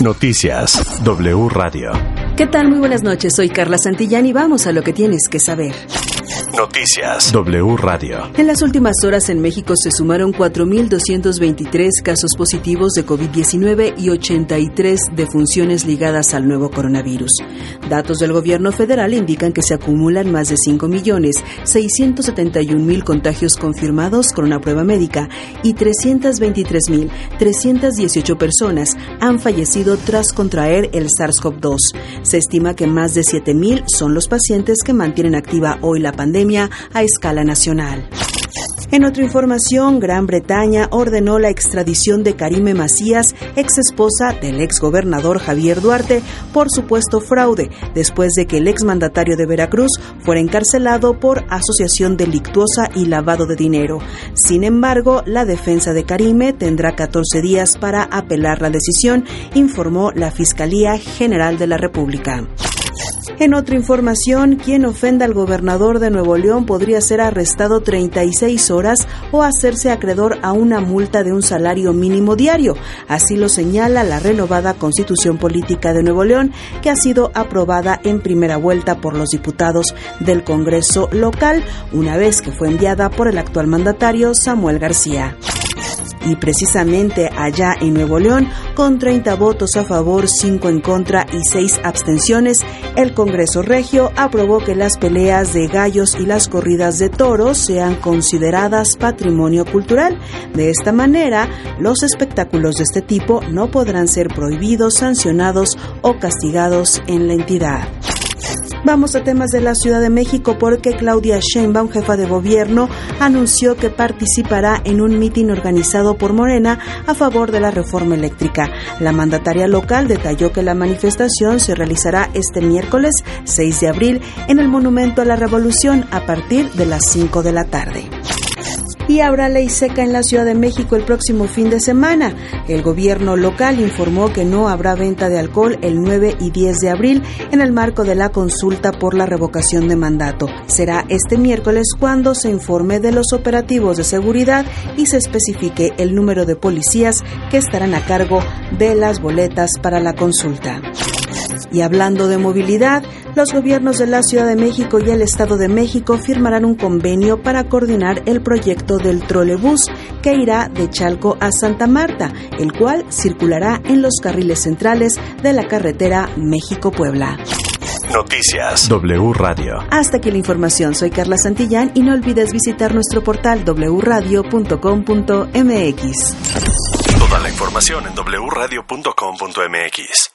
Noticias W Radio. ¿Qué tal? Muy buenas noches. Soy Carla Santillán y vamos a lo que tienes que saber. Noticias W Radio. En las últimas horas en México se sumaron 4.223 casos positivos de COVID-19 y 83 defunciones ligadas al nuevo coronavirus. Datos del gobierno federal indican que se acumulan más de 5.671.000 contagios confirmados con una prueba médica y 323.318 personas han fallecido tras contraer el SARS-CoV-2. Se estima que más de 7.000 son los pacientes que mantienen activa hoy la pandemia a escala nacional. En otra información, Gran Bretaña ordenó la extradición de Karime Macías, ex esposa del ex gobernador Javier Duarte, por supuesto fraude, después de que el ex mandatario de Veracruz fuera encarcelado por asociación delictuosa y lavado de dinero. Sin embargo, la defensa de Karime tendrá 14 días para apelar la decisión, informó la Fiscalía General de la República. En otra información, quien ofenda al gobernador de Nuevo León podría ser arrestado 36 horas o hacerse acreedor a una multa de un salario mínimo diario. Así lo señala la renovada Constitución Política de Nuevo León, que ha sido aprobada en primera vuelta por los diputados del Congreso local, una vez que fue enviada por el actual mandatario Samuel García. Y precisamente allá en Nuevo León, con 30 votos a favor, 5 en contra y 6 abstenciones, el Congreso Regio aprobó que las peleas de gallos y las corridas de toros sean consideradas patrimonio cultural. De esta manera, los espectáculos de este tipo no podrán ser prohibidos, sancionados o castigados en la entidad. Vamos a temas de la Ciudad de México porque Claudia Sheinbaum, jefa de gobierno, anunció que participará en un mitin organizado por Morena a favor de la reforma eléctrica. La mandataria local detalló que la manifestación se realizará este miércoles 6 de abril en el Monumento a la Revolución a partir de las 5 de la tarde y habrá ley seca en la Ciudad de México el próximo fin de semana. El gobierno local informó que no habrá venta de alcohol el 9 y 10 de abril en el marco de la consulta por la revocación de mandato. Será este miércoles cuando se informe de los operativos de seguridad y se especifique el número de policías que estarán a cargo de las boletas para la consulta. Y hablando de movilidad, los gobiernos de la Ciudad de México y el Estado de México firmarán un convenio para coordinar el proyecto del trolebús que irá de Chalco a Santa Marta, el cual circulará en los carriles centrales de la carretera México-Puebla. Noticias W Radio. Hasta aquí la información. Soy Carla Santillán y no olvides visitar nuestro portal wradio.com.mx. Toda la información en wradio.com.mx.